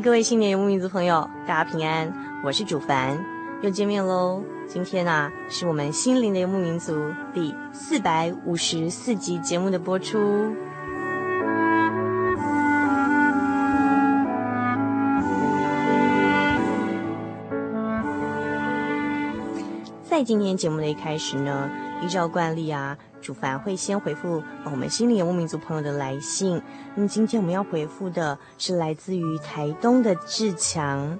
各位新年游牧民族朋友，大家平安，我是主凡，又见面喽。今天呢、啊，是我们心灵的游牧民族第四百五十四集节目的播出。在今天节目的一开始呢，依照惯例啊。主凡会先回复我们心灵游牧民族朋友的来信。那么今天我们要回复的是来自于台东的志强。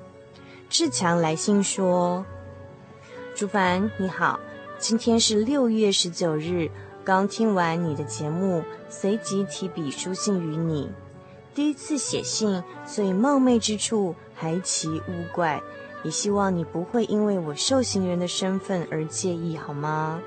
志强来信说：“主凡你好，今天是六月十九日，刚听完你的节目，随即提笔书信于你。第一次写信，所以冒昧之处还请勿怪，也希望你不会因为我受刑人的身份而介意，好吗？”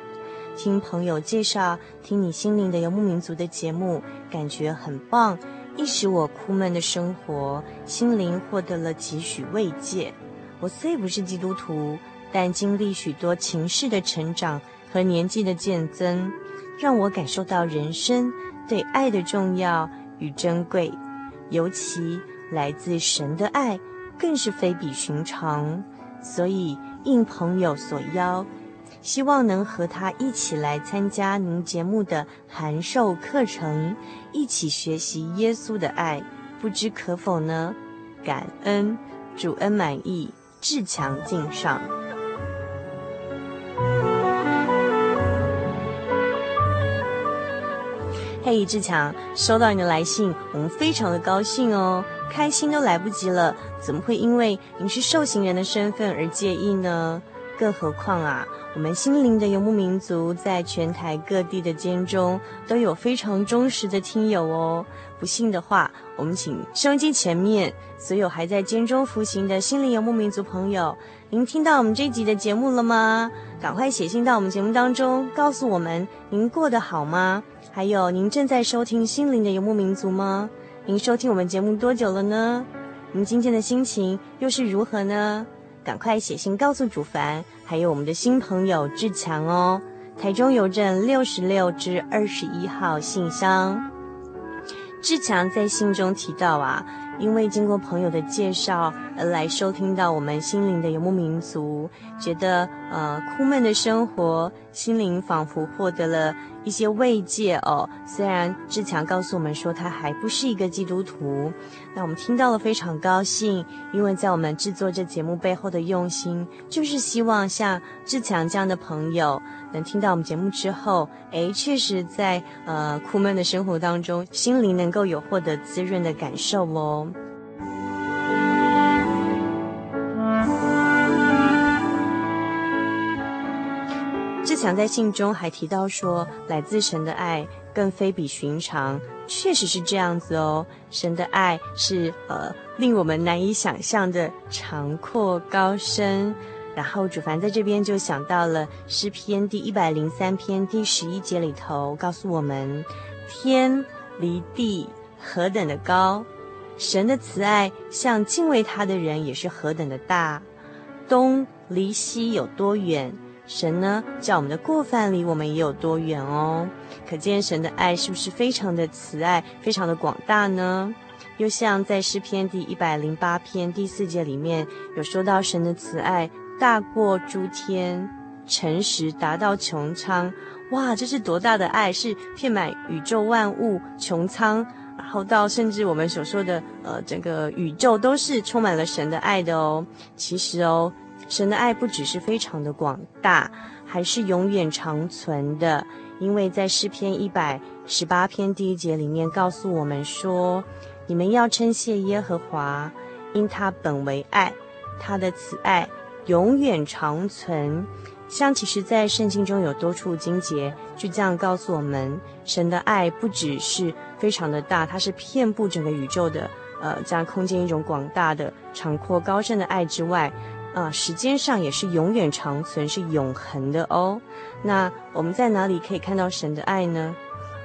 听朋友介绍，听你心灵的游牧民族的节目，感觉很棒，一使我苦闷的生活心灵获得了几许慰藉。我虽不是基督徒，但经历许多情势的成长和年纪的渐增，让我感受到人生对爱的重要与珍贵，尤其来自神的爱，更是非比寻常。所以应朋友所邀。希望能和他一起来参加您节目的函授课程，一起学习耶稣的爱，不知可否呢？感恩，主恩满意，志强敬上。嘿，志强，收到你的来信，我们非常的高兴哦，开心都来不及了。怎么会因为您是受刑人的身份而介意呢？更何况啊，我们心灵的游牧民族在全台各地的间中都有非常忠实的听友哦。不信的话，我们请收音机前面所有还在间中服刑的心灵游牧民族朋友，您听到我们这集的节目了吗？赶快写信到我们节目当中，告诉我们您过得好吗？还有，您正在收听心灵的游牧民族吗？您收听我们节目多久了呢？您今天的心情又是如何呢？赶快写信告诉主凡，还有我们的新朋友志强哦。台中邮政六十六至二十一号信箱。志强在信中提到啊，因为经过朋友的介绍而来收听到我们心灵的游牧民族，觉得呃苦闷的生活，心灵仿佛获得了一些慰藉哦。虽然志强告诉我们说他还不是一个基督徒，那我们听到了非常高兴，因为在我们制作这节目背后的用心，就是希望像志强这样的朋友。能听到我们节目之后，哎，确实在呃苦闷的生活当中，心灵能够有获得滋润的感受哦。强在信中还提到说，来自神的爱更非比寻常，确实是这样子哦。神的爱是呃令我们难以想象的长阔高深。然后主凡在这边就想到了诗篇第一百零三篇第十一节里头，告诉我们：天离地何等的高，神的慈爱向敬畏他的人也是何等的大。东离西有多远，神呢叫我们的过犯离我们也有多远哦。可见神的爱是不是非常的慈爱，非常的广大呢？又像在诗篇第一百零八篇第四节里面有说到，神的慈爱大过诸天，诚实达到穹苍。哇，这是多大的爱！是遍满宇宙万物、穹苍，然后到甚至我们所说的呃整个宇宙都是充满了神的爱的哦。其实哦，神的爱不只是非常的广大，还是永远长存的。因为在诗篇一百十八篇第一节里面告诉我们说。你们要称谢耶和华，因他本为爱，他的慈爱永远长存。像其实，在圣经中有多处经节，就这样告诉我们，神的爱不只是非常的大，它是遍布整个宇宙的，呃，这样空间一种广大的、长阔高深的爱之外，啊，时间上也是永远长存，是永恒的哦。那我们在哪里可以看到神的爱呢？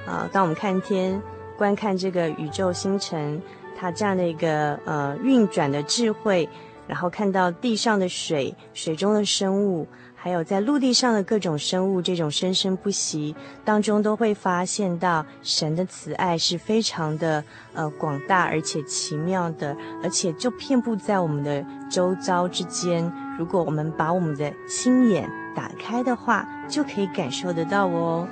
啊、当我们看天。观看这个宇宙星辰，它这样的一个呃运转的智慧，然后看到地上的水、水中的生物，还有在陆地上的各种生物，这种生生不息当中，都会发现到神的慈爱是非常的呃广大而且奇妙的，而且就遍布在我们的周遭之间。如果我们把我们的心眼打开的话，就可以感受得到哦。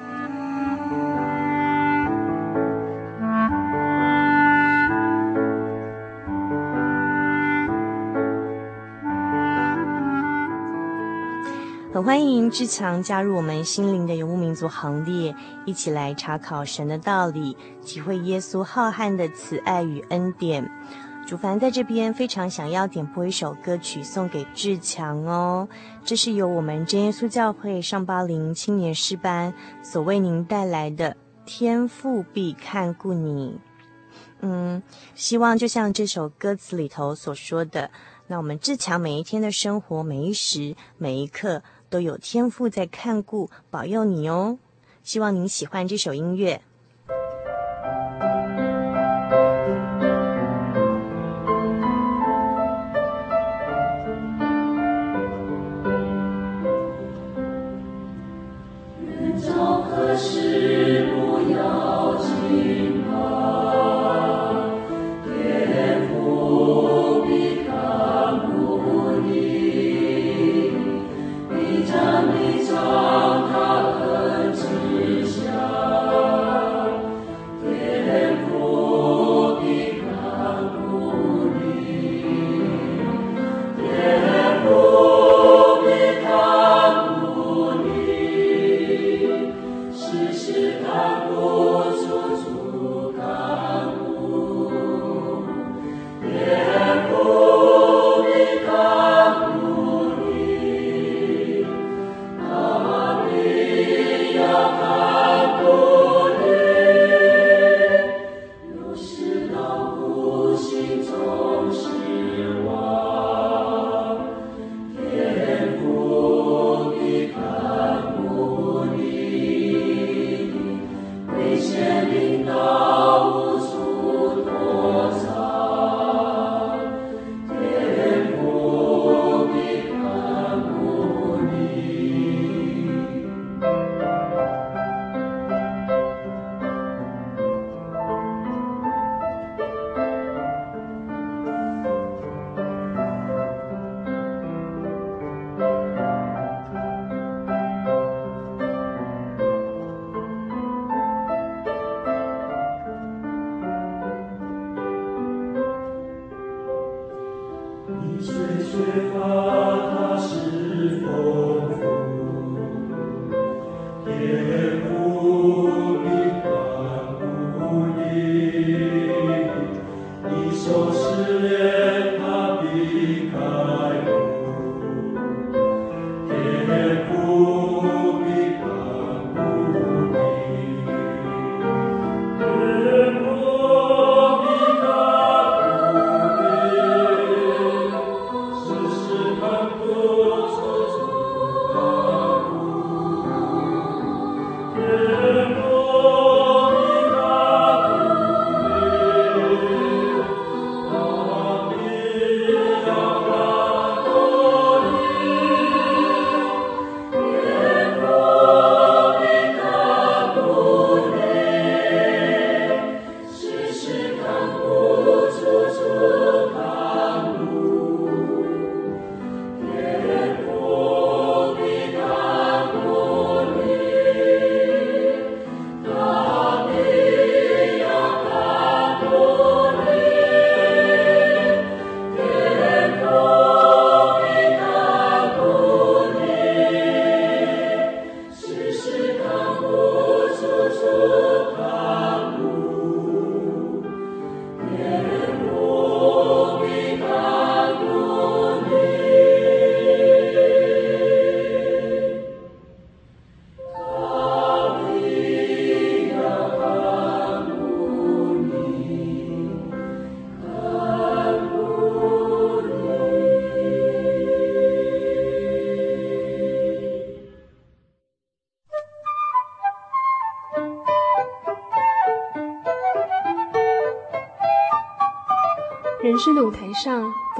欢迎志强加入我们心灵的游牧民族行列，一起来查考神的道理，体会耶稣浩瀚的慈爱与恩典。主凡在这边非常想要点播一首歌曲送给志强哦，这是由我们真耶稣教会上巴林青年诗班所为您带来的《天父必看顾你》。嗯，希望就像这首歌词里头所说的，那我们志强每一天的生活，每一时每一刻。都有天赋在看顾、保佑你哦，希望您喜欢这首音乐。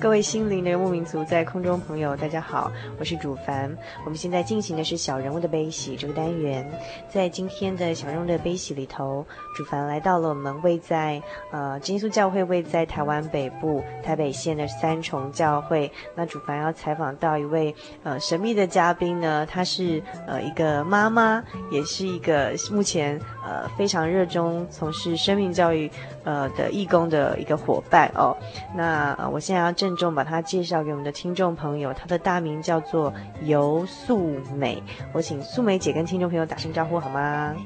各位心灵的游牧民族，在空中朋友，大家好，我是主凡。我们现在进行的是小人物的悲喜这个单元。在今天的小人物的悲喜里头，主凡来到了我们位在呃金耶稣教会位在台湾北部台北县的三重教会。那主凡要采访到一位呃神秘的嘉宾呢，她是呃一个妈妈，也是一个目前呃非常热衷从事生命教育呃的义工的一个伙伴哦。那我现在要正郑重把他介绍给我们的听众朋友，他的大名叫做游素美。我请素美姐跟听众朋友打声招呼好吗？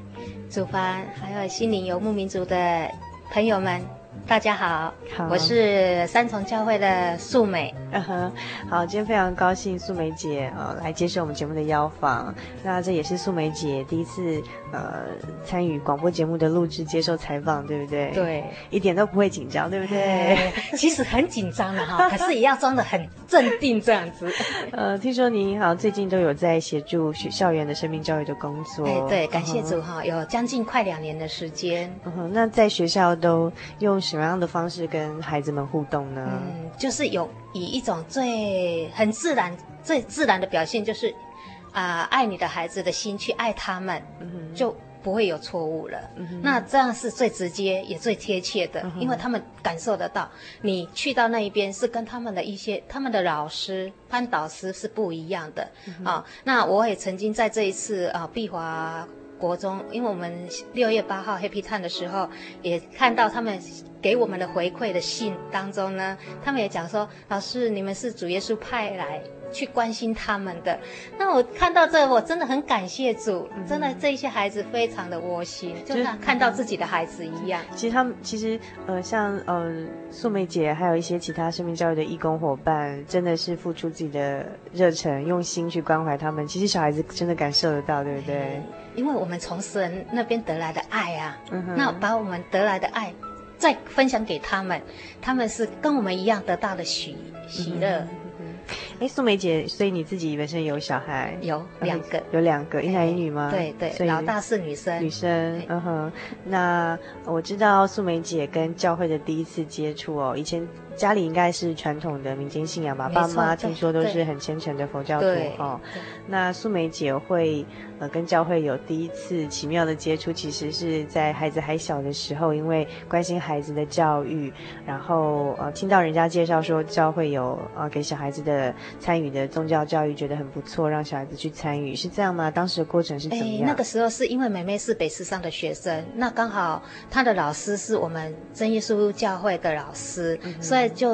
祖凡，还有心灵游牧民族的朋友们。大家好，好，我是三重教会的素美。嗯哼，好，今天非常高兴素美姐呃来接受我们节目的邀访。那这也是素美姐第一次呃参与广播节目的录制、接受采访，对不对？对，一点都不会紧张，对不对？哎、其实很紧张的哈，可是也要装的很镇定这样子。呃，听说您好像最近都有在协助学校园的生命教育的工作。哎，对，感谢主哈、嗯，有将近快两年的时间。嗯哼，那在学校都用什么样的方式跟孩子们互动呢？嗯，就是有以一种最很自然、最自然的表现，就是啊、呃，爱你的孩子的心去爱他们，嗯、就不会有错误了、嗯。那这样是最直接也最贴切的、嗯，因为他们感受得到，你去到那一边是跟他们的一些他们的老师、班导师是不一样的、嗯、啊。那我也曾经在这一次啊，碧华。国中，因为我们六月八号 Happy Time 的时候，也看到他们给我们的回馈的信当中呢，他们也讲说，老师你们是主耶稣派来去关心他们的。那我看到这，我真的很感谢主，真的这些孩子非常的窝心，就像看到自己的孩子一样。其实他们其实呃，像呃素梅姐，还有一些其他生命教育的义工伙伴，真的是付出自己的热忱，用心去关怀他们。其实小孩子真的感受得到，对不对？因为我们从神那边得来的爱啊，嗯、那把我们得来的爱再分享给他们，他们是跟我们一样得到的喜喜乐。哎，素梅姐，所以你自己本身有小孩？有两个，有两个，一男一女吗？对对，所以老大是女生。女生，嗯哼。那我知道素梅姐跟教会的第一次接触哦，以前。家里应该是传统的民间信仰吧？爸妈听说都是很虔诚的佛教徒哦。那素梅姐会呃跟教会有第一次奇妙的接触，其实是在孩子还小的时候，因为关心孩子的教育，然后呃听到人家介绍说教会有呃给小孩子的参与的宗教教育，觉得很不错，让小孩子去参与，是这样吗？当时的过程是怎么样？那个时候是因为妹妹是北师上的学生，那刚好她的老师是我们真耶稣教会的老师，嗯、所以。就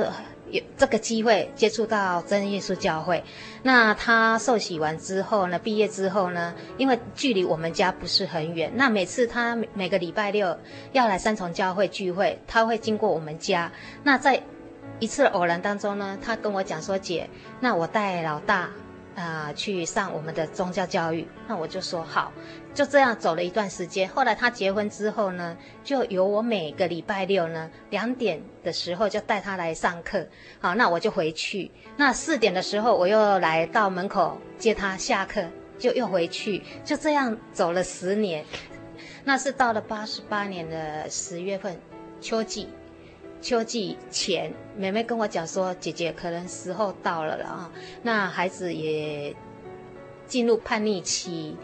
有这个机会接触到真耶稣教会。那他受洗完之后呢，毕业之后呢，因为距离我们家不是很远，那每次他每个礼拜六要来三重教会聚会，他会经过我们家。那在一次偶然当中呢，他跟我讲说：“姐，那我带老大。”啊、去上我们的宗教教育，那我就说好，就这样走了一段时间。后来他结婚之后呢，就由我每个礼拜六呢两点的时候就带他来上课，好，那我就回去。那四点的时候我又来到门口接他下课，就又回去，就这样走了十年。那是到了八十八年的十月份，秋季。秋季前，妹妹跟我讲说：“姐姐，可能时候到了了啊，那孩子也进入叛逆期。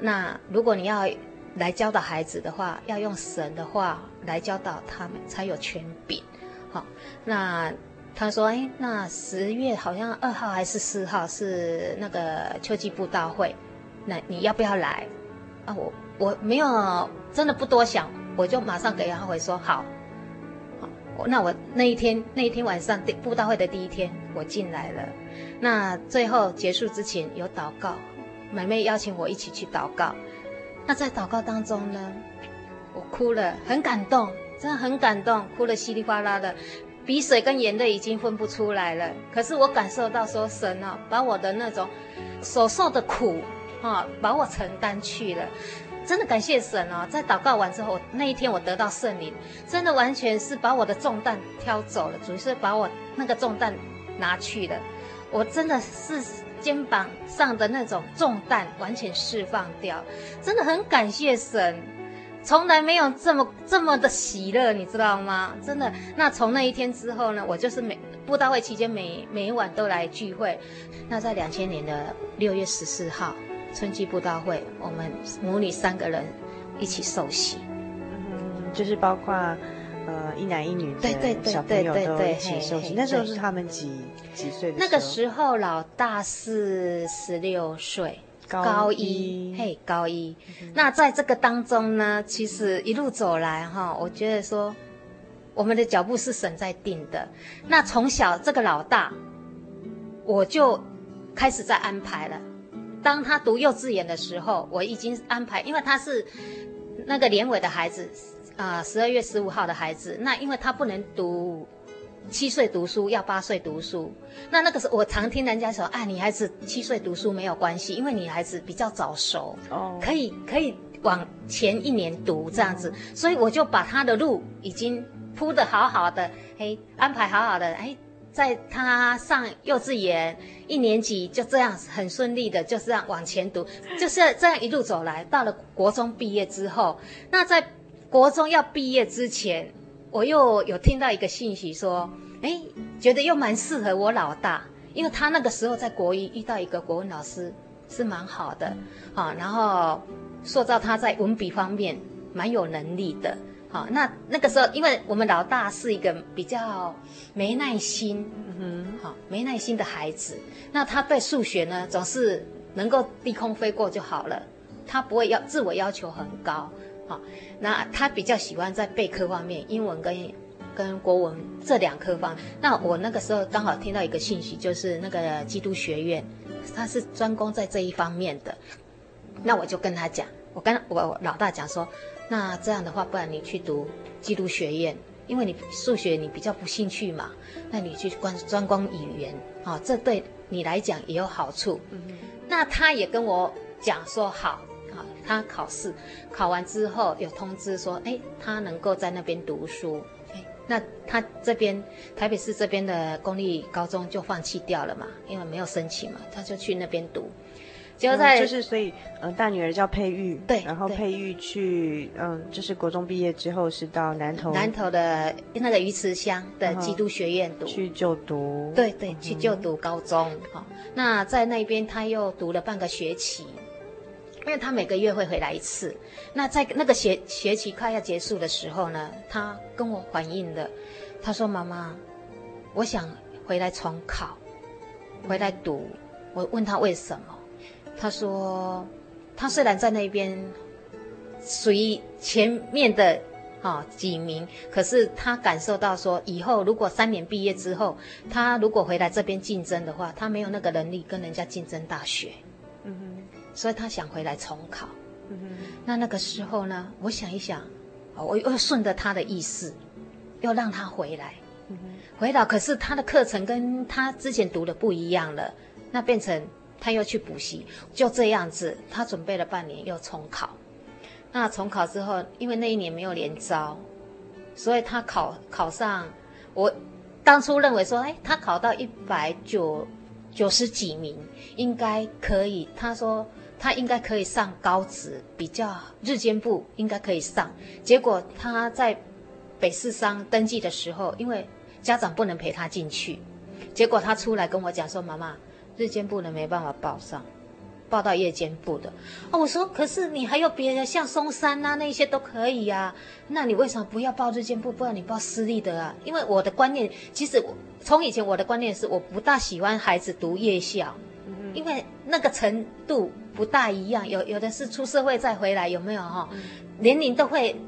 那如果你要来教导孩子的话，要用神的话来教导他们，才有权柄。好，那他说：哎，那十月好像二号还是四号是那个秋季布道会，那你要不要来？啊，我我没有，真的不多想，我就马上给他回说好。”那我那一天那一天晚上布道会的第一天，我进来了。那最后结束之前有祷告，妹妹邀请我一起去祷告。那在祷告当中呢，我哭了，很感动，真的很感动，哭得稀里哗啦的，鼻水跟眼泪已经分不出来了。可是我感受到说，神啊，把我的那种所受的苦啊，把我承担去了。真的感谢神哦，在祷告完之后，那一天我得到圣灵，真的完全是把我的重担挑走了，主是把我那个重担拿去了，我真的是肩膀上的那种重担完全释放掉，真的很感谢神，从来没有这么这么的喜乐，你知道吗？真的，那从那一天之后呢，我就是每布道会期间每每一晚都来聚会，那在两千年的六月十四号。春季布道会，我们母女三个人一起受洗，嗯，就是包括呃一男一女的小朋友都一起受洗。那时候是他们几几岁的？那个时候老大是十六岁，高一，嘿，高一。嗯、那在这个当中呢，其实一路走来哈，我觉得说我们的脚步是神在定的。那从小这个老大，我就开始在安排了。当他读幼稚园的时候，我已经安排，因为他是那个年尾的孩子，啊、呃，十二月十五号的孩子。那因为他不能读七岁读书，要八岁读书。那那个时候，我常听人家说，啊，女孩子七岁读书没有关系，因为女孩子比较早熟，哦，可以可以往前一年读这样子。所以我就把他的路已经铺得好好的，嘿，安排好好的，哎。在他上幼稚园一年级，就这样很顺利的就这样往前读，就是这样一路走来，到了国中毕业之后，那在国中要毕业之前，我又有听到一个信息说，哎，觉得又蛮适合我老大，因为他那个时候在国一遇到一个国文老师是蛮好的，啊，然后塑造他在文笔方面蛮有能力的。好，那那个时候，因为我们老大是一个比较没耐心，嗯哼，好，没耐心的孩子。那他对数学呢，总是能够低空飞过就好了，他不会要自我要求很高。好，那他比较喜欢在备课方面，英文跟跟国文这两科方。那我那个时候刚好听到一个信息，就是那个基督学院，他是专攻在这一方面的。那我就跟他讲，我跟，我老大讲说。那这样的话，不然你去读基督学院，因为你数学你比较不兴趣嘛，那你去关专攻语言，啊、哦，这对你来讲也有好处。嗯、哼那他也跟我讲说好，啊，他考试考完之后有通知说，哎，他能够在那边读书，哎，那他这边台北市这边的公立高中就放弃掉了嘛，因为没有申请嘛，他就去那边读。就在、嗯、就是所以，呃，大女儿叫佩玉，对，然后佩玉去，嗯、呃，就是国中毕业之后是到南投南投的那个鱼池乡的基督学院读，去就读，对对，去就读高中。好、嗯，那在那边他又读了半个学期，因为他每个月会回来一次。那在那个学学期快要结束的时候呢，他跟我反映的，他说：“妈妈，我想回来重考，回来读。嗯”我问他为什么？他说，他虽然在那边属于前面的啊、哦、几名，可是他感受到说，以后如果三年毕业之后，他如果回来这边竞争的话，他没有那个能力跟人家竞争大学。嗯哼，所以他想回来重考。嗯哼，那那个时候呢，我想一想，我又顺着他的意思，又让他回来。嗯哼，回到，可是他的课程跟他之前读的不一样了，那变成。他又去补习，就这样子，他准备了半年又重考。那重考之后，因为那一年没有联招，所以他考考上。我当初认为说，哎，他考到一百九九十几名，应该可以。他说他应该可以上高职，比较日间部应该可以上。结果他在北市商登记的时候，因为家长不能陪他进去，结果他出来跟我讲说：“妈妈。”日间部的没办法报上，报到夜间部的。哦，我说，可是你还有别的，像松山啊那些都可以呀。那你为什么不要报日间部，不然你报私立的啊？因为我的观念，其实我从以前我的观念是，我不大喜欢孩子读夜校，因为那个程度不大一样。有有的是出社会再回来，有没有哈？嗯、年龄都会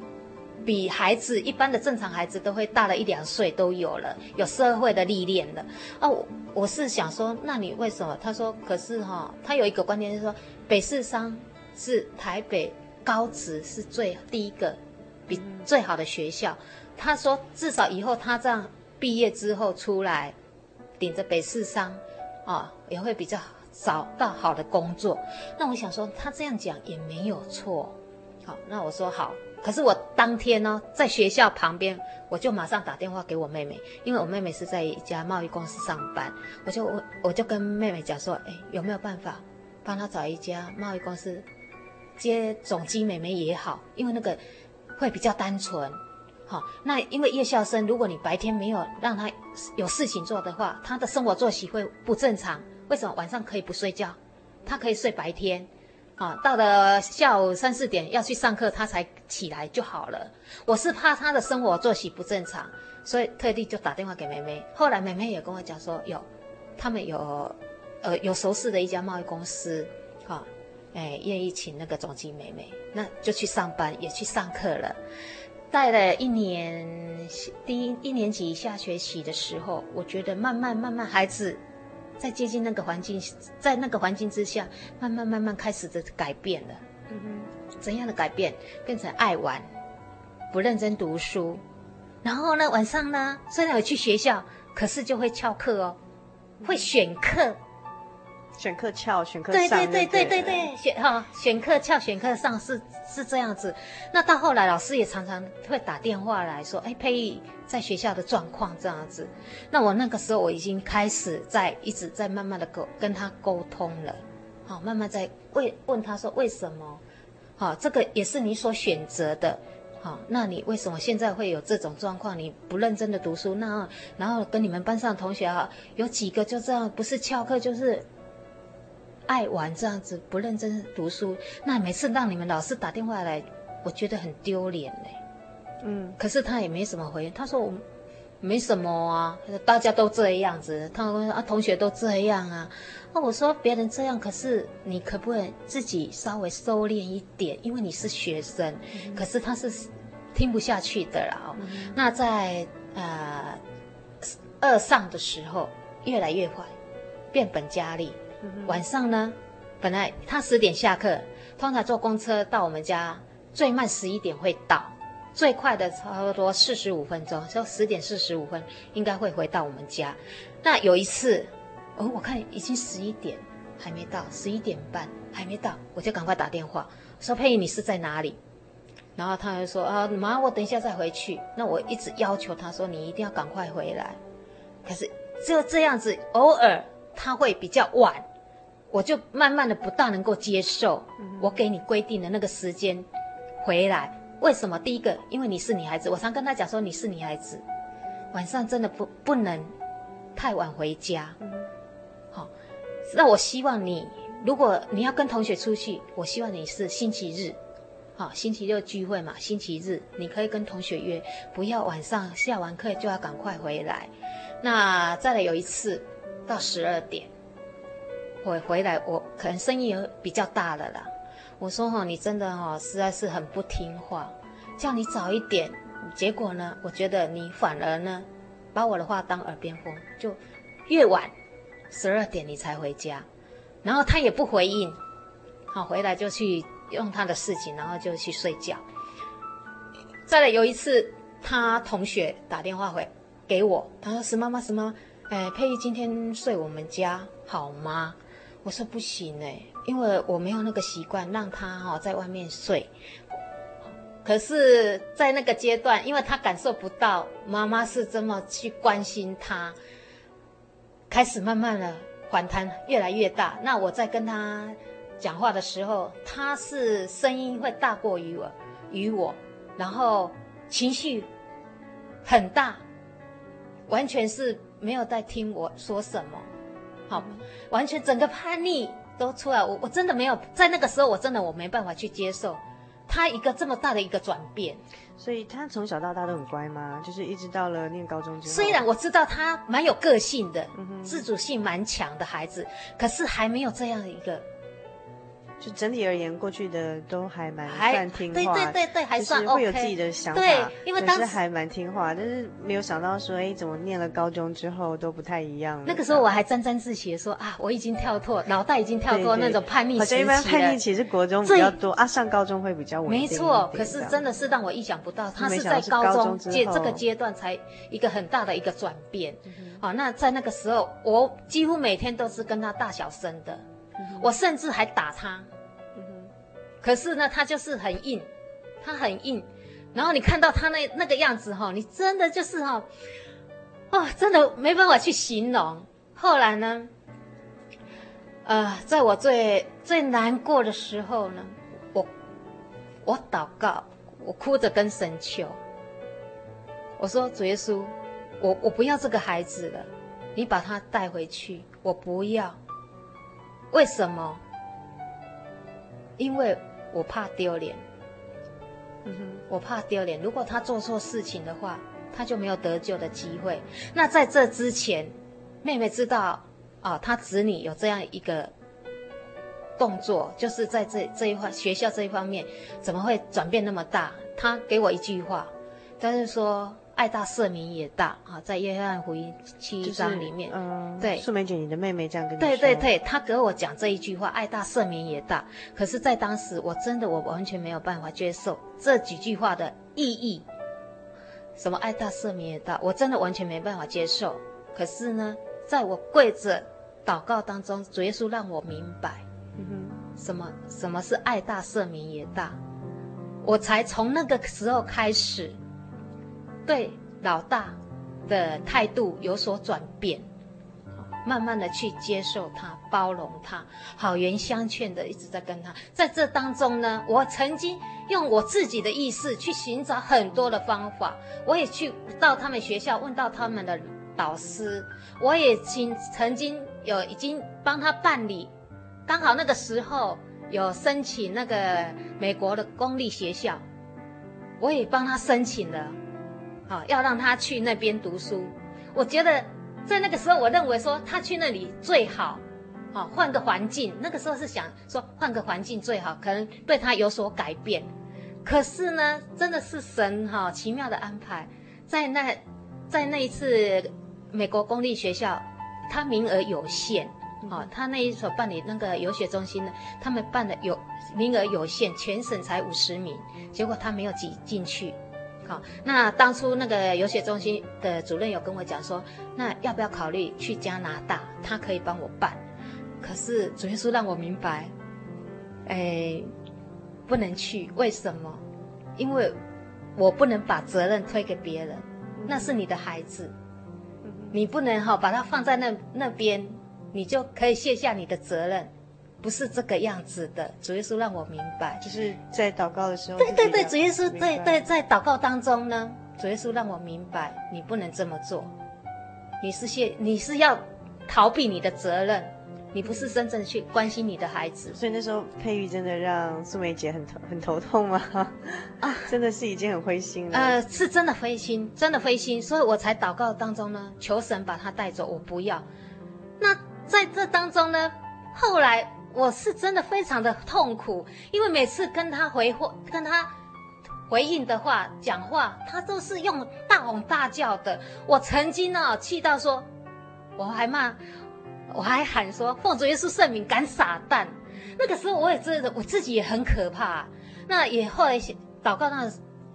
比孩子一般的正常孩子都会大了一两岁都有了，有社会的历练了。啊，我我是想说，那你为什么？他说，可是哈、哦，他有一个观点就是说，北市商是台北高职是最第一个比最好的学校。他说，至少以后他这样毕业之后出来，顶着北市商啊，也会比较找到好的工作。那我想说，他这样讲也没有错。好，那我说好。可是我当天呢，在学校旁边，我就马上打电话给我妹妹，因为我妹妹是在一家贸易公司上班，我就我我就跟妹妹讲说，哎，有没有办法帮她找一家贸易公司接总机妹妹也好，因为那个会比较单纯。好，那因为夜校生，如果你白天没有让他有事情做的话，他的生活作息会不正常。为什么晚上可以不睡觉？他可以睡白天。啊，到了下午三四点要去上课，他才起来就好了。我是怕他的生活作息不正常，所以特地就打电话给妹妹。后来妹妹也跟我讲说，有他们有呃有熟识的一家贸易公司，哈，哎，愿意请那个总经妹妹，那就去上班，也去上课了。带了一年，第一一年级下学期的时候，我觉得慢慢慢慢孩子。在接近那个环境，在那个环境之下，慢慢慢慢开始的改变了。嗯哼，怎样的改变？变成爱玩，不认真读书。然后呢，晚上呢，虽然有去学校，可是就会翘课哦，会选课。选课翘，选课上。对对对对对对，选哈选课翘，选课上是是这样子。那到后来，老师也常常会打电话来说：“哎，佩仪在学校的状况这样子。”那我那个时候我已经开始在一直在慢慢的沟跟他沟通了，好，慢慢在问问他说：“为什么？好，这个也是你所选择的，好，那你为什么现在会有这种状况？你不认真的读书，那然后跟你们班上同学啊，有几个就这样，不是翘课就是。”爱玩这样子不认真读书，那每次让你们老师打电话来，我觉得很丢脸嘞。嗯，可是他也没什么回应，他说我没什么啊，大家都这样子，他说啊同学都这样啊。那我说别人这样，可是你可不可以自己稍微收敛一点？因为你是学生。嗯、可是他是听不下去的啦。嗯、那在呃二上的时候越来越坏，变本加厉。晚上呢，本来他十点下课，通常坐公车到我们家，最慢十一点会到，最快的差不多四十五分钟，说十点四十五分应该会回到我们家。那有一次，哦，我看已经十一点还没到，十一点半还没到，我就赶快打电话说：“佩仪，你是在哪里？”然后他就说：“啊，妈，我等一下再回去。”那我一直要求他说：“你一定要赶快回来。”可是就这样子，偶尔他会比较晚。我就慢慢的不大能够接受，我给你规定的那个时间回来，为什么？第一个，因为你是女孩子，我常跟他讲说你是女孩子，晚上真的不不能太晚回家。好，那我希望你，如果你要跟同学出去，我希望你是星期日，好，星期六聚会嘛，星期日你可以跟同学约，不要晚上下完课就要赶快回来。那再来有一次到十二点。我回来，我可能声音有比较大了啦。我说哈，你真的哈，实在是很不听话，叫你早一点，结果呢，我觉得你反而呢，把我的话当耳边风，就越晚十二点你才回家，然后他也不回应，好，回来就去用他的事情，然后就去睡觉。再来有一次，他同学打电话回给我，他说：“石妈妈，石妈妈，哎，佩玉今天睡我们家好吗？”我说不行哎，因为我没有那个习惯让他哈在外面睡。可是，在那个阶段，因为他感受不到妈妈是这么去关心他，开始慢慢的反弹越来越大。那我在跟他讲话的时候，他是声音会大过于我，于我，然后情绪很大，完全是没有在听我说什么。好，完全整个叛逆都出来，我我真的没有在那个时候，我真的我没办法去接受他一个这么大的一个转变。所以他从小到大都很乖吗？就是一直到了念高中之后。虽然我知道他蛮有个性的，嗯、自主性蛮强的孩子，可是还没有这样的一个就整体而言，过去的都还蛮算听话，对对对对，还算 OK，会有自己的想法，对，因为当时还蛮听话，但是没有想到说，哎，怎么念了高中之后都不太一样。那个时候我还沾沾自喜的说啊，我已经跳脱，脑袋已经跳脱那种叛逆时期了。好像一般叛逆期是国中比较多啊，上高中会比较稳定。没错，可是真的是让我意想不到，他是在高中阶这个阶段才一个很大的一个转变。好，那在那个时候，我几乎每天都是跟他大小声的，我甚至还打他。可是呢，他就是很硬，他很硬，然后你看到他那那个样子哈，你真的就是哈，哦，真的没办法去形容。后来呢，呃，在我最最难过的时候呢，我我祷告，我哭着跟神求，我说主耶稣，我我不要这个孩子了，你把他带回去，我不要。为什么？因为。我怕丢脸，嗯，我怕丢脸。如果他做错事情的话，他就没有得救的机会。那在这之前，妹妹知道啊，她子女有这样一个动作，就是在这这一块学校这一方面，怎么会转变那么大？她给我一句话，但是说。爱大赦免也大啊，在约翰福音七章里面，嗯、呃，对，素梅姐，你的妹妹这样跟你说，对对对，她给我讲这一句话，爱大赦免也大。可是，在当时，我真的我完全没有办法接受这几句话的意义。什么爱大赦免也大，我真的完全没办法接受。可是呢，在我跪着祷告当中，主耶稣让我明白，嗯哼，什么什么是爱大赦免也大，我才从那个时候开始。对老大的态度有所转变，慢慢的去接受他，包容他，好言相劝的一直在跟他。在这当中呢，我曾经用我自己的意识去寻找很多的方法，我也去到他们学校问到他们的导师，我也经曾经有已经帮他办理，刚好那个时候有申请那个美国的公立学校，我也帮他申请了。好，要让他去那边读书。我觉得在那个时候，我认为说他去那里最好，好换个环境。那个时候是想说换个环境最好，可能对他有所改变。可是呢，真的是神哈奇妙的安排，在那在那一次美国公立学校，他名额有限，哦，他那一所办理那个游学中心呢，他们办的有名额有限，全省才五十名，结果他没有挤进去。好，那当初那个游学中心的主任有跟我讲说，那要不要考虑去加拿大？他可以帮我办。可是主耶稣让我明白，哎，不能去。为什么？因为我不能把责任推给别人，那是你的孩子，你不能哈把他放在那那边，你就可以卸下你的责任。不是这个样子的，主耶稣让我明白，就是在祷告的时候。对对对，主耶稣对对，在祷告当中呢，主耶稣让我明白，你不能这么做，你是现你是要逃避你的责任，你不是真正去关心你的孩子。所以那时候佩玉真的让素梅姐很头很头痛吗？啊，真的是已经很灰心了。呃，是真的灰心，真的灰心，所以我才祷告当中呢，求神把他带走，我不要。那在这当中呢，后来。我是真的非常的痛苦，因为每次跟他回话、跟他回应的话、讲话，他都是用大吼大叫的。我曾经呢气到说，我还骂，我还喊说奉主耶稣圣名敢撒旦。那个时候我也真的我自己也很可怕。那也后来祷告那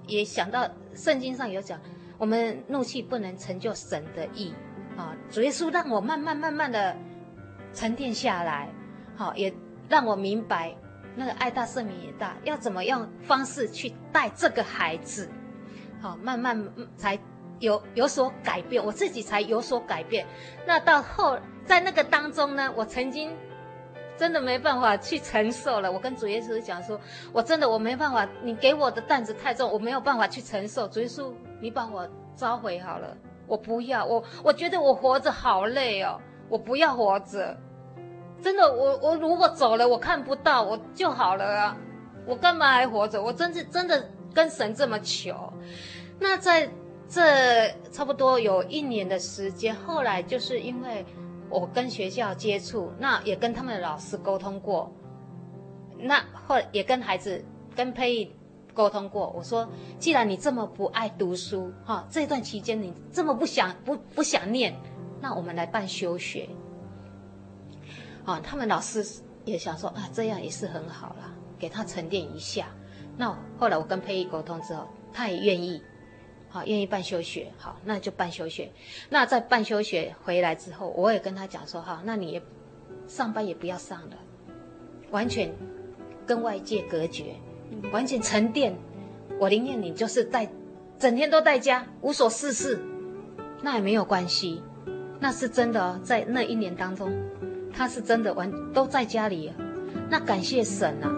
也想到圣经上有讲，我们怒气不能成就神的意啊。主耶稣让我慢慢慢慢的沉淀下来。好，也让我明白，那个爱大赦免也大，要怎么样方式去带这个孩子，好，慢慢才有有所改变，我自己才有所改变。那到后，在那个当中呢，我曾经真的没办法去承受了。我跟主耶稣讲说，我真的我没办法，你给我的担子太重，我没有办法去承受。主耶稣，你把我召回好了，我不要，我我觉得我活着好累哦，我不要活着。真的，我我如果走了，我看不到我就好了啊！我干嘛还活着？我真是真的跟神这么求。那在这差不多有一年的时间，后来就是因为我跟学校接触，那也跟他们的老师沟通过，那后也跟孩子跟佩仪沟通过，我说，既然你这么不爱读书，哈，这段期间你这么不想不不想念，那我们来办休学。啊，他们老师也想说啊，这样也是很好啦，给他沉淀一下。那后来我跟佩仪沟通之后，他也愿意，好，愿意办休学，好，那就办休学。那在办休学回来之后，我也跟他讲说，哈，那你也上班也不要上了，完全跟外界隔绝，完全沉淀。我宁愿你就是在整天都在家无所事事，那也没有关系，那是真的哦，在那一年当中。他是真的完都在家里，那感谢神啊。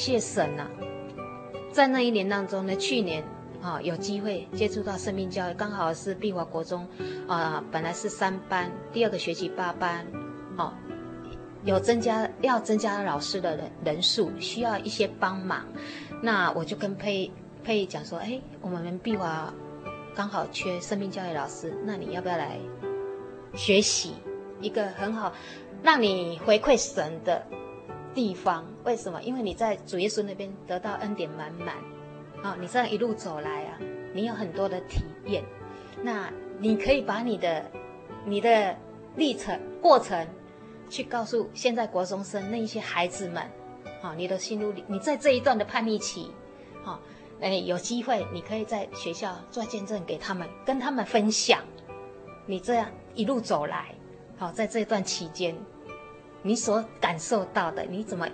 谢神呐、在那一年当中呢，去年啊有机会接触到生命教育，刚好是碧华国中啊，本来是三班，第二个学期八班，哦，有增加要增加老师的人人数，需要一些帮忙，那我就跟佩佩讲说，哎，我们碧华刚好缺生命教育老师，那你要不要来学习一个很好让你回馈神的？地方为什么？因为你在主耶稣那边得到恩典满满，啊、哦，你这样一路走来啊，你有很多的体验，那你可以把你的你的历程过程去告诉现在国中生那一些孩子们，啊、哦，你的心路历，你在这一段的叛逆期，啊、哦，哎，有机会你可以在学校做见证给他们，跟他们分享你这样一路走来，好、在这段期间。你所感受到的，你怎么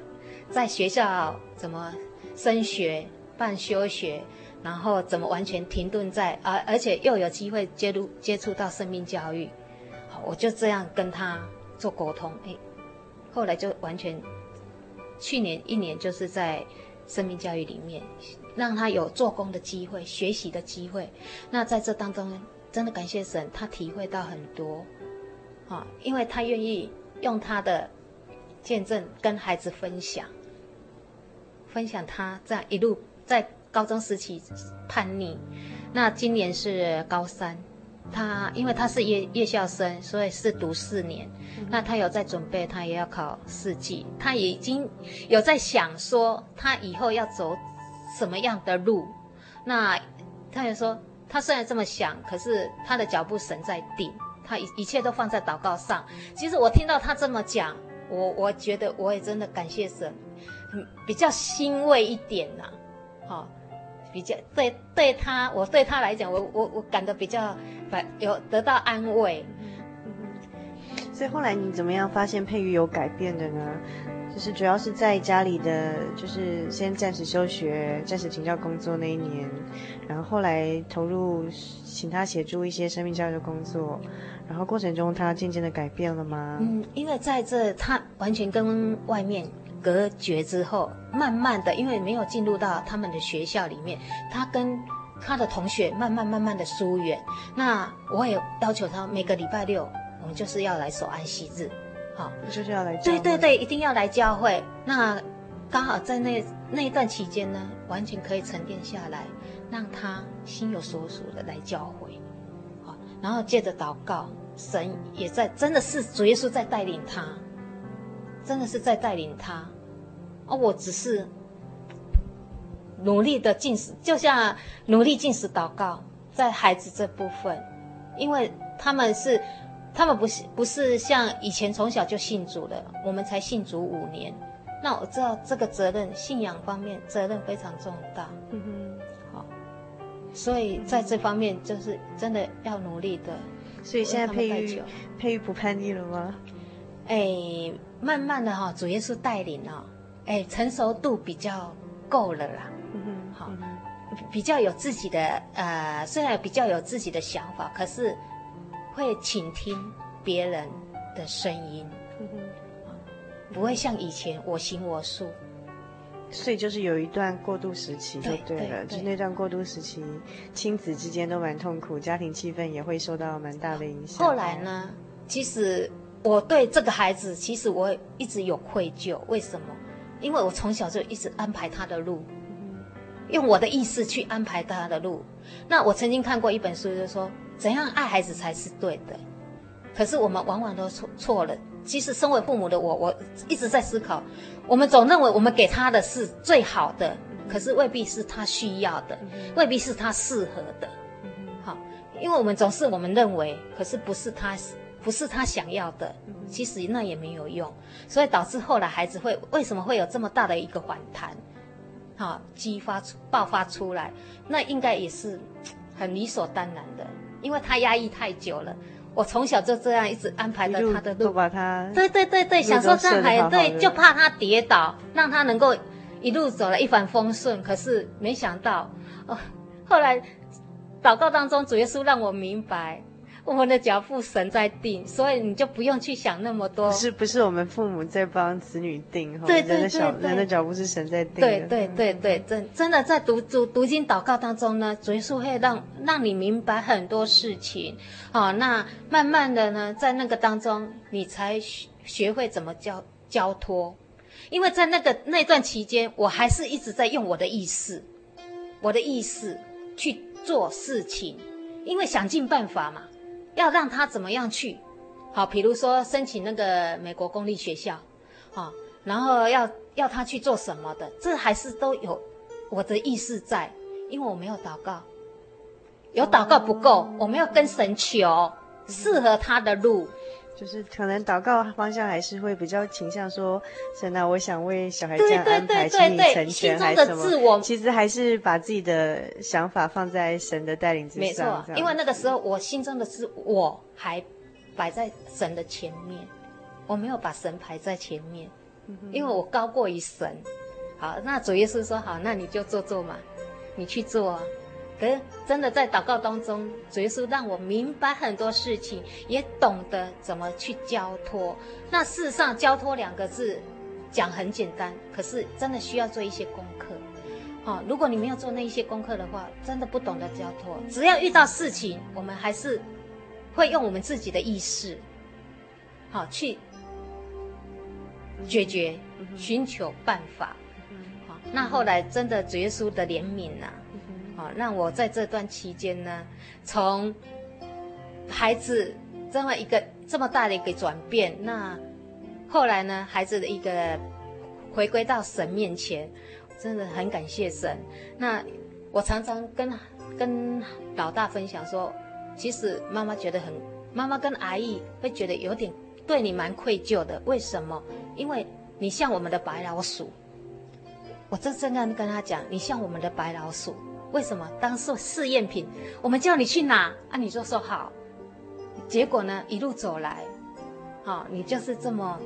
在学校怎么升学、办休学，然后怎么完全停顿在而而且又有机会接入接触到生命教育，好，我就这样跟他做沟通，哎，后来就完全去年一年就是在生命教育里面，让他有做工的机会、学习的机会。那在这当中，真的感谢神，他体会到很多，啊，因为他愿意用他的。见证跟孩子分享，分享他这样一路在高中时期叛逆，那今年是高三，他因为他是夜夜校生，所以是读四年，那他有在准备，他也要考四级，他已经有在想说他以后要走什么样的路，那他也说他虽然这么想，可是他的脚步神在定，他一一切都放在祷告上。其实我听到他这么讲。我我觉得我也真的感谢神，比较欣慰一点呐、啊，好、比较对对他，我对他来讲，我我我感到比较有得到安慰。所以后来你怎么样发现佩瑜有改变的呢？就是主要是在家里的，就是先暂时休学、暂时请教工作那一年，然后后来投入请他协助一些生命教育的工作。然后过程中，他渐渐的改变了吗？嗯，因为在这他完全跟外面隔绝之后，慢慢的，因为没有进入到他们的学校里面，他跟他的同学慢慢慢慢的疏远。那我也要求他每个礼拜六，我们就是要来守安息日，好，就是要来。对对对，一定要来教会。那刚好在那那一段期间呢，完全可以沉淀下来，让他心有所属的来教会。然后借着祷告，神也在，真的是主耶稣在带领他，真的是在带领他。而我只是努力的进食，就像努力进食祷告，在孩子这部分，因为他们是，他们不是不是像以前从小就信主的，我们才信主五年，那我知道这个责任，信仰方面责任非常重大。所以在这方面就是真的要努力的。所以现在佩玉佩玉不叛逆了吗？哎，慢慢的哈，主耶稣带领哦，哎，成熟度比较够了啦。嗯哼，好，比较有自己的呃，虽然比较有自己的想法，可是会倾听别人的声音。嗯哼，不会像以前我行我素。所以就是有一段过渡时期就对了，就那段过渡时期，亲子之间都蛮痛苦，家庭气氛也会受到蛮大的影响。后来呢，其实我对这个孩子，其实我一直有愧疚。为什么？因为我从小就一直安排他的路，用我的意识去安排他的路。那我曾经看过一本书，就是说怎样爱孩子才是对的。可是我们往往都错错了。其实身为父母的我，我一直在思考。我们总认为我们给他的是最好的，可是未必是他需要的，未必是他适合的。好，因为我们总是我们认为，可是不是他，不是他想要的。其实那也没有用，所以导致后来孩子会为什么会有这么大的一个反弹？好，激发出爆发出来，那应该也是很理所当然的，因为他压抑太久了。我从小就这样一直安排着他的路，把他对对对对，想说这样还对，就怕他跌倒，让他能够一路走来一帆风顺。可是没想到，哦，后来祷告当中，主耶稣让我明白。我们的脚步神在定，所以你就不用去想那么多。不是不是我们父母在帮子女定，对对对，人的小人的脚步是神在定。对对对对，真真的在读读读经祷告当中呢，主耶稣会让让你明白很多事情。好，那慢慢的呢，在那个当中，你才学学会怎么交交托。因为在那个那段期间，我还是一直在用我的意识，我的意识去做事情，因为想尽办法嘛。要让他怎么样去？好，比如说申请那个美国公立学校，啊，然后要要他去做什么的，这还是都有我的意识在，因为我没有祷告，有祷告不够，我们要跟神求适合他的路。就是可能祷告方向还是会比较倾向说，神啊，我想为小孩这样安排，请你成全还是什么？自我其实还是把自己的想法放在神的带领之上。没错，因为那个时候我心中的是我还摆在神的前面，我没有把神排在前面，因为我高过于神。好，那主耶稣说好，那你就做做嘛，你去做啊。可是真的在祷告当中，主耶稣让我明白很多事情，也懂得怎么去交托。那事实上，交托两个字讲很简单，可是真的需要做一些功课。好，如果你没有做那一些功课的话，真的不懂得交托。只要遇到事情，我们还是会用我们自己的意识，好去解决，寻求办法。好，那后来真的主耶稣的怜悯呐。好，让我在这段期间呢，从孩子这么一个这么大的一个转变，那后来呢，孩子的一个回归到神面前，真的很感谢神。那我常常跟跟老大分享说，其实妈妈觉得很，妈妈跟阿姨会觉得有点对你蛮愧疚的。为什么？因为你像我们的白老鼠。我真正跟跟他讲，你像我们的白老鼠。为什么当做试验品？我们叫你去哪啊？你就说好。结果呢，一路走来，好、你就是这么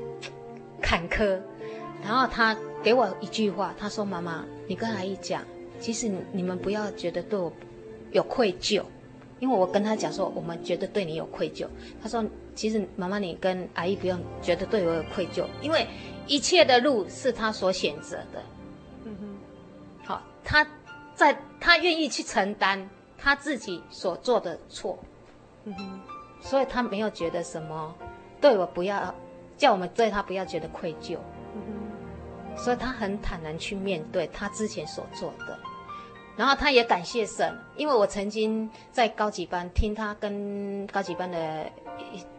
坎坷。然后他给我一句话，他说：“妈妈，你跟阿姨讲，其实你们不要觉得对我有愧疚，因为我跟他讲说，我们觉得对你有愧疚。他说，其实妈妈你跟阿姨不用觉得对我有愧疚，因为一切的路是他所选择的。嗯哼，好，他。”在他愿意去承担他自己所做的错，嗯哼，所以他没有觉得什么，对我不要叫我们对他不要觉得愧疚，嗯哼，所以他很坦然去面对他之前所做的，然后他也感谢神，因为我曾经在高级班听他跟高级班的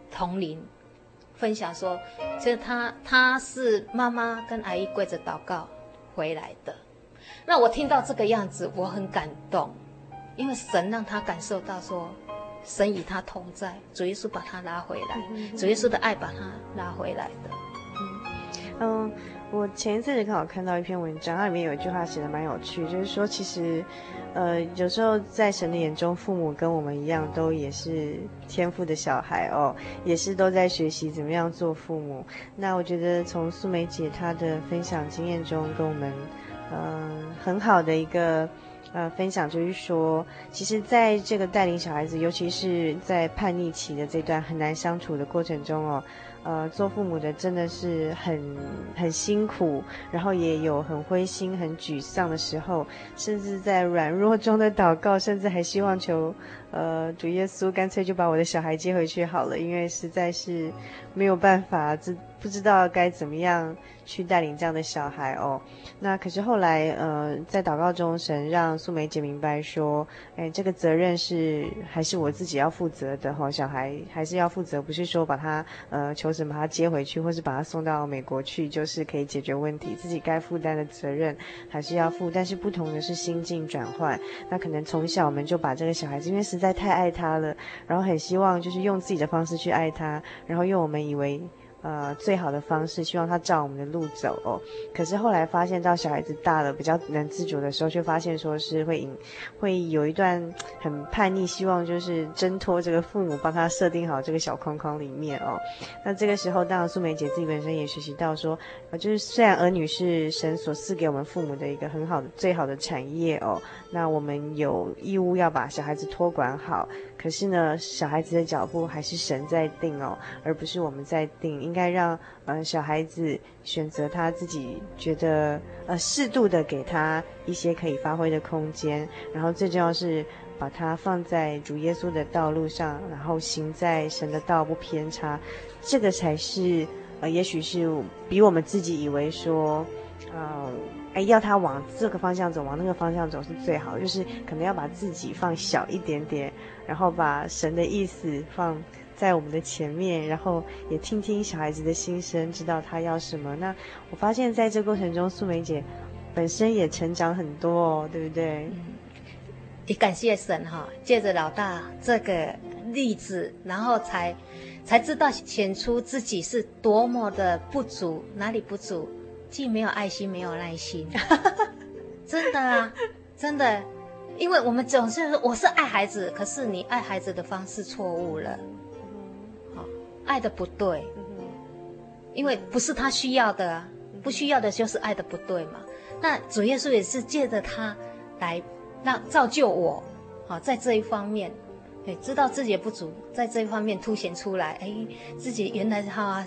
同龄分享说，其实他他是妈妈跟阿姨跪着祷告回来的。那我听到这个样子，我很感动，因为神让他感受到说，神与他同在，主耶稣把他拉回来，主耶稣的爱把他拉回来的。嗯，我前一阵子刚好看到一篇文章，它里面有一句话写的蛮有趣，就是说其实，呃，有时候在神的眼中，父母跟我们一样，都也是天赋的小孩哦，也是都在学习怎么样做父母。那我觉得从素梅姐她的分享经验中，跟我们，嗯、很好的一个。呃，分享就是说，其实在这个带领小孩子，尤其是在叛逆期的这段很难相处的过程中哦，呃，做父母的真的是很很辛苦，然后也有很灰心、很沮丧的时候，甚至在软弱中的祷告，甚至还希望求，呃，主耶稣干脆就把我的小孩接回去好了，因为实在是没有办法，知不知道该怎么样。去带领这样的小孩哦，那可是后来，呃，在祷告中，神让素梅姐明白说，哎，这个责任是还是我自己要负责的哈、小孩还是要负责，不是说把他呃求神把他接回去，或是把他送到美国去，就是可以解决问题，自己该负担的责任还是要负，但是不同的是心境转换，那可能从小我们就把这个小孩子，因为实在太爱他了，然后很希望就是用自己的方式去爱他，然后用我们以为。呃，最好的方式，希望他照我们的路走哦。可是后来发现到小孩子大了，比较能自主的时候，却发现说是会引，会有一段很叛逆，希望就是挣脱这个父母帮他设定好这个小框框里面哦。那这个时候，当然素梅姐自己本身也学习到说，呃，就是虽然儿女是神所赐给我们父母的一个很好的、最好的产业哦，那我们有义务要把小孩子托管好。可是呢，小孩子的脚步还是神在定哦，而不是我们在定。应该让呃小孩子选择他自己觉得呃适度的给他一些可以发挥的空间，然后最重要是把他放在主耶稣的道路上，然后行在神的道不偏差，这个才是呃也许是比我们自己以为说，呃。哎，要他往这个方向走，往那个方向走是最好，就是可能要把自己放小一点点，然后把神的意思放在我们的前面，然后也听听小孩子的心声，知道他要什么。那我发现在这过程中，素梅姐本身也成长很多哦，对不对？嗯，也感谢神哈，借着老大这个例子，然后才才知道显出自己是多么的不足，哪里不足。既没有爱心，没有耐心，真的啊，真的，因为我们总是说我是爱孩子，可是你爱孩子的方式错误了，好，爱的不对，因为不是他需要的啊，不需要的就是爱的不对嘛。那主耶稣也是借着他来让造就我，好，在这一方面，对，知道自己的不足，在这一方面凸显出来，哎，自己原来哈。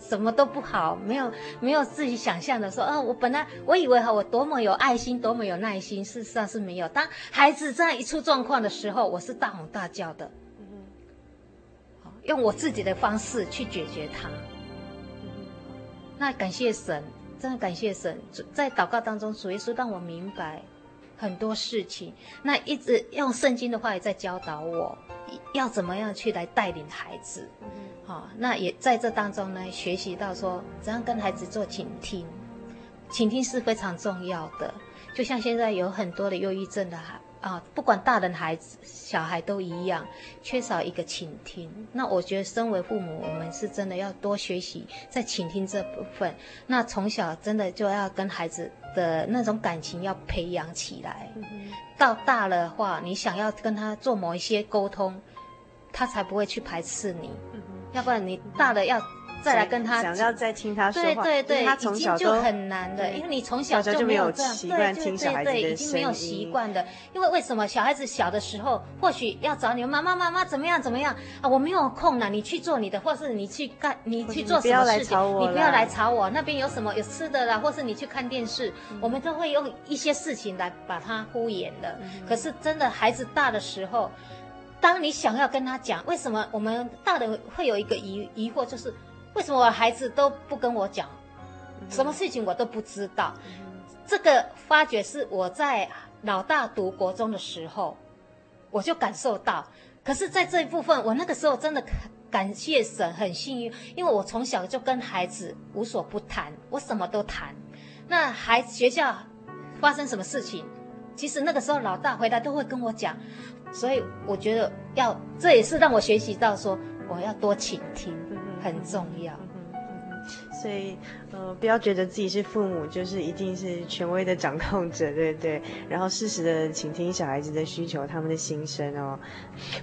什么都不好，没有没有自己想象的说，啊，我本来我以为哈，我多么有爱心，多么有耐心，事实上是没有。当孩子这样一出状况的时候，我是大吼大叫的，用我自己的方式去解决它。那感谢神，真的感谢神，在祷告当中，主耶稣让我明白很多事情。那一直用圣经的话也在教导我，要怎么样去来带领孩子。好，那也在这当中呢，学习到说怎样跟孩子做倾听，倾听是非常重要的。就像现在有很多的忧郁症的孩啊，不管大人孩子、小孩都一样，缺少一个倾听。那我觉得，身为父母，我们是真的要多学习在倾听这部分。那从小真的就要跟孩子的那种感情要培养起来。到大了的话，你想要跟他做某一些沟通，他才不会去排斥你。要不然你大了要再来跟他想要再听他说话，对对对，他从小已经就很难的，因为你从小就没有这样习惯听小孩子的声音，对对对，已经没有习惯的。因为为什么小孩子小的时候，或许要找你妈妈妈妈怎么样怎么样啊？我没有空了，你去做你的，或是你去干，你去做什么事情？你不要来吵我，那边有什么有吃的啦，或是你去看电视，嗯、我们都会用一些事情来把他敷衍的。嗯、可是真的孩子大的时候。当你想要跟他讲，为什么我们大的会有一个疑疑惑，就是为什么我孩子都不跟我讲，什么事情我都不知道？这个发觉是我在老大读国中的时候，我就感受到。可是，在这一部分，我那个时候真的感谢神，很幸运，因为我从小就跟孩子无所不谈，我什么都谈。那孩子学校发生什么事情，其实那个时候老大回来都会跟我讲。所以我觉得要，这也是让我学习到说，我要多倾听，很重要。所以呃，不要觉得自己是父母就是一定是权威的掌控者，对不对？然后适时的倾听小孩子的需求，他们的心声哦。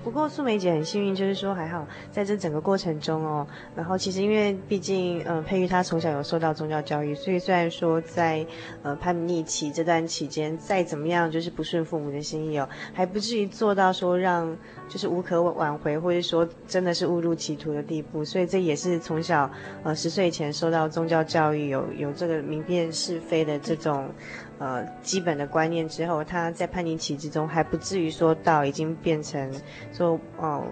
不过素梅姐很幸运，就是说还好在这整个过程中哦，然后其实因为毕竟呃佩玉她从小有受到宗教教育，所以虽然说在呃叛逆期这段期间再怎么样就是不顺父母的心意哦，还不至于做到说让就是无可挽回，或者说真的是误入歧途的地步。所以这也是从小呃十岁前受到宗教教育，有有这个明辨是非的这种。呃，基本的观念之后，他在叛逆期之中还不至于说到已经变成说哦，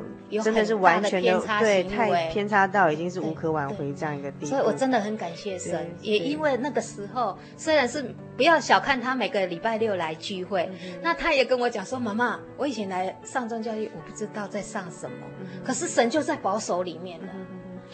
真的是完全的对太偏差到已经是无可挽回这样一个地步。所以我真的很感谢神，也因为那个时候虽然是不要小看他每个礼拜六来聚会，嗯、那他也跟我讲说，妈妈，我以前来上宗教育，我不知道在上什么，嗯、可是神就在保守里面了。嗯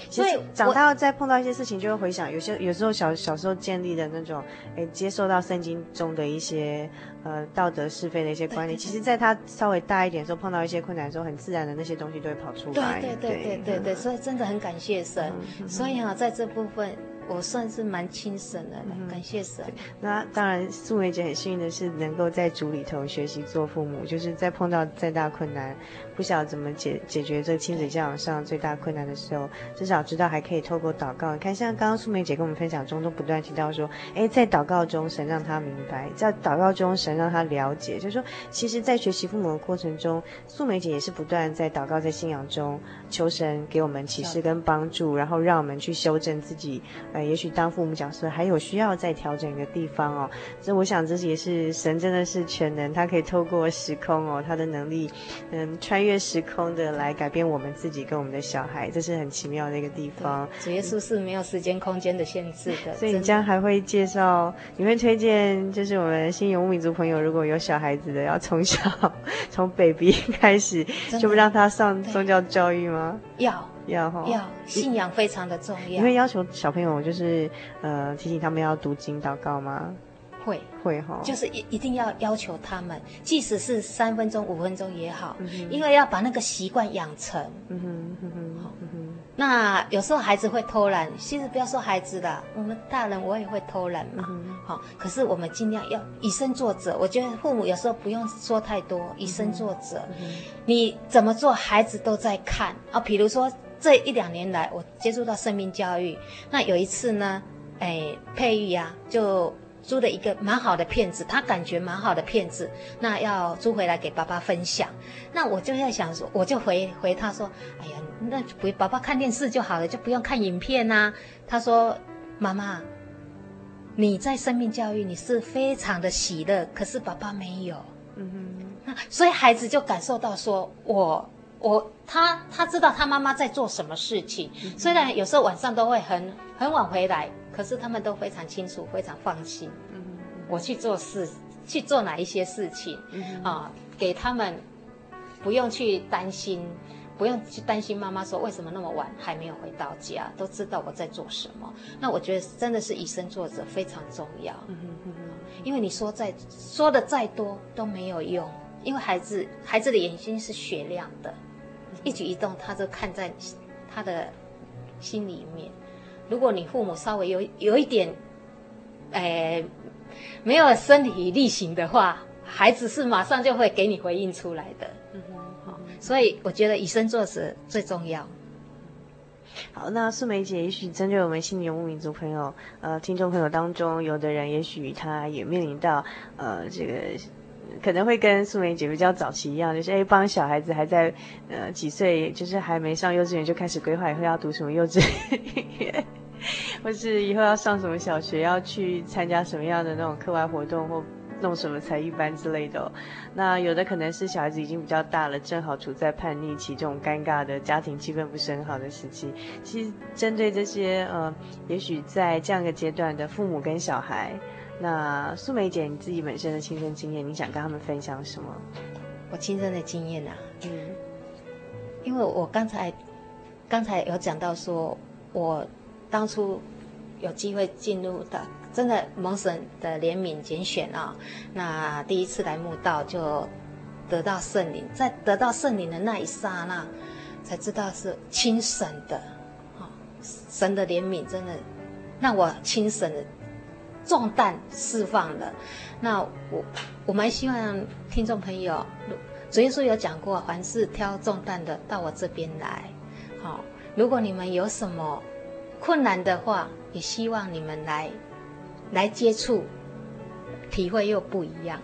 所以长大后再碰到一些事情，就会回想有些有时候小小时候建立的那种，哎，接受到圣经中的一些呃道德是非的一些观念，其实在他稍微大一点的时候，碰到一些困难的时候，很自然的那些东西都会跑出来。对对对对对对，所以真的很感谢神。所以啊，在这部分。我算是蛮亲神的，感谢神。那当然，素梅姐很幸运的是，能够在主里头学习做父母，就是在碰到再大困难，不晓得怎么解解决这个亲子教养上最大困难的时候，至少知道还可以透过祷告。你看，像刚刚素梅姐跟我们分享中，都不断提到说，哎，在祷告中，神让他明白；在祷告中，神让他了解。就是说，其实，在学习父母的过程中，素梅姐也是不断在祷告，在信仰中求神给我们启示跟帮助，然后让我们去修正自己。呃也许当父母讲说还有需要再调整一个地方哦，所以我想这也是神真的是全能，他可以透过时空哦，他的能力，嗯，穿越时空的来改变我们自己跟我们的小孩，这是很奇妙的一个地方。主耶稣是没有时间空间的限制的，所以你将还会介绍，你会推荐就是我们新游牧民族朋友如果有小孩子的，要从小从 baby 开始就不让他上宗教教育吗？要。要哈，要信仰非常的重要。你会要求小朋友就是呃提醒他们要读经祷告吗？会会哈，就是一一定要要求他们，即使是三分钟五分钟也好，嗯、因为要把那个习惯养成。嗯哼嗯哼，好。那有时候孩子会偷懒，其实不要说孩子的，我们大人我也会偷懒嘛。好、嗯，可是我们尽量要以身作则。我觉得父母有时候不用说太多，以身作则。嗯、你怎么做，孩子都在看啊。比如说这一两年来，我接触到生命教育，那有一次呢，哎，佩玉呀、啊，就。租的一个蛮好的片子，他感觉蛮好的片子，那要租回来给爸爸分享。那我就在想说，我就回回他说：“哎呀，那不爸爸看电视就好了，就不用看影片呐。”他说：“妈妈，你在生命教育你是非常的喜乐，可是爸爸没有。”嗯哼，那所以孩子就感受到说：“我我他他知道他妈妈在做什么事情，虽然有时候晚上都会很很晚回来。”可是他们都非常清楚，非常放心。嗯，我去做事，去做哪一些事情，嗯，啊，给他们不用去担心，不用去担心妈妈说为什么那么晚还没有回到家，都知道我在做什么。那我觉得真的是以身作则非常重要。嗯哼嗯，因为你说再说的再多都没有用，因为孩子孩子的眼睛是雪亮的，一举一动他都看在他的心里面。如果你父母稍微有有一点，诶，没有身体力行的话，孩子是马上就会给你回应出来的。嗯哼，好，所以我觉得以身作则最重要。好，那素梅姐，也许针对我们新游牧民族朋友，呃，听众朋友当中，有的人也许他也面临到，呃，这个可能会跟素梅姐比较早期一样，就是诶，帮小孩子还在呃几岁，就是还没上幼稚园就开始规划以后要读什么幼稚园。或是以后要上什么小学，要去参加什么样的那种课外活动，或弄什么才艺班之类的哦。那有的可能是小孩子已经比较大了，正好处在叛逆期，这种尴尬的家庭气氛不是很好的时期。其实针对这些呃，也许在这样一个阶段的父母跟小孩，那素梅姐你自己本身的亲身经验，你想跟他们分享什么？我亲身的经验啊，嗯，因为我刚才刚才有讲到说，我。当初有机会进入的，真的蒙神的怜悯拣选啊！那第一次来慕道就得到圣灵，在得到圣灵的那一刹那，才知道是亲神的，神的怜悯真的让我亲神的重担释放了。那我我们希望听众朋友，主耶稣有讲过，凡是挑重担的到我这边来。好，如果你们有什么困难的话，也希望你们来来接触，体会又不一样。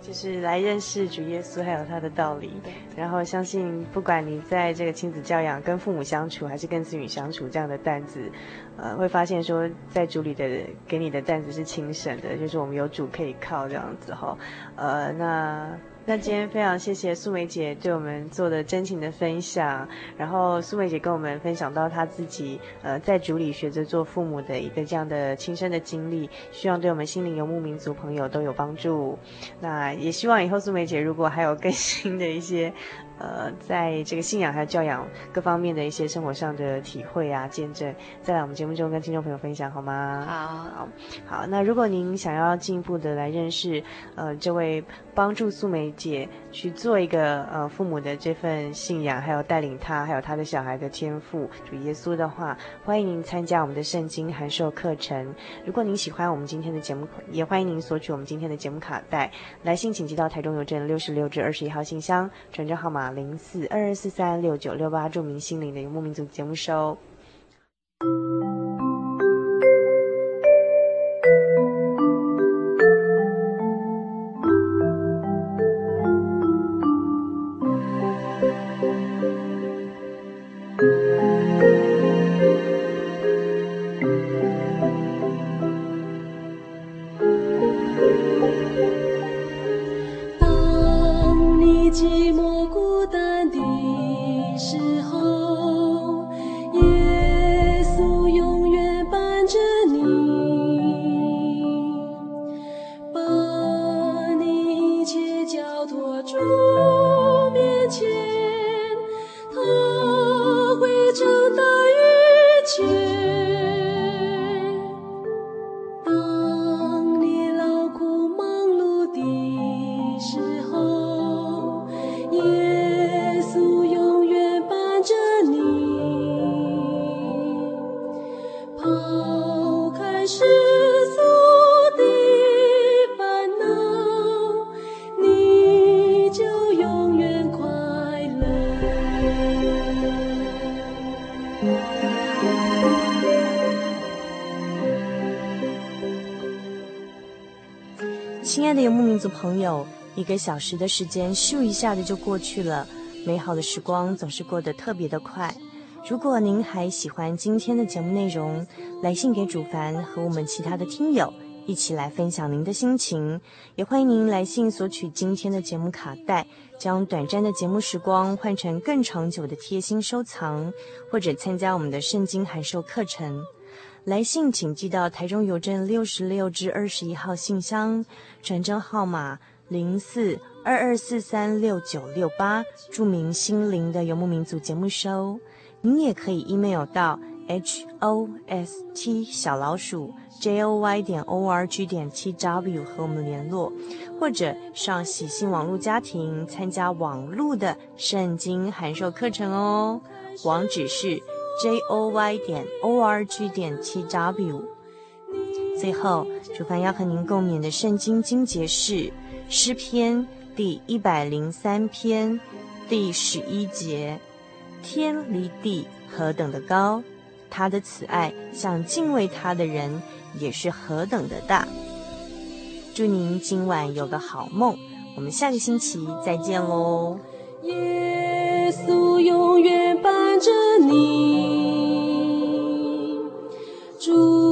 就是来认识主耶稣，还有他的道理。对，然后相信，不管你在这个亲子教养、跟父母相处，还是跟子女相处，这样的担子，呃，会发现说，在主里的给你的担子是轻省的，就是我们有主可以靠这样子哈。呃，那。那今天非常谢谢素梅姐对我们做的真情的分享，然后素梅姐跟我们分享到她自己呃在主里学着做父母的一个这样的亲身的经历，希望对我们心灵游牧民族朋友都有帮助。那也希望以后素梅姐如果还有更新的一些。呃，在这个信仰还有教养各方面的一些生活上的体会啊、见证，再来我们节目中跟听众朋友分享好吗？好，好，好。那如果您想要进一步的来认识，呃，这位帮助素梅姐去做一个呃父母的这份信仰，还有带领她，还有她的小孩的天赋主耶稣的话，欢迎您参加我们的圣经函授课程。如果您喜欢我们今天的节目，也欢迎您索取我们今天的节目卡带。来信请寄到台中邮政六十六至二十一号信箱，传真号码。零四二二四三六九六八，著名心灵的游牧民族节目收。朋友，一个小时的时间咻一下子就过去了，美好的时光总是过得特别的快。如果您还喜欢今天的节目内容，来信给主凡和我们其他的听友一起来分享您的心情，也欢迎您来信索取今天的节目卡带，将短暂的节目时光换成更长久的贴心收藏，或者参加我们的圣经函授课程。来信请寄到台中邮政六十六至二十一号信箱，传真号码零四二二四三六九六八，著名心灵的游牧民族节目收。您也可以 email 到 h o s t 小老鼠 j o y 点 o r g 点 t w 和我们联络，或者上喜信网络家庭参加网络的圣经函授课程哦，网址是。J o y 点 o r g 点 t w。最后，主凡要和您共勉的圣经经节是诗篇第一百零三篇第十一节：天离地何等的高，他的慈爱向敬畏他的人也是何等的大。祝您今晚有个好梦，我们下个星期再见喽。耶稣永远伴着你，主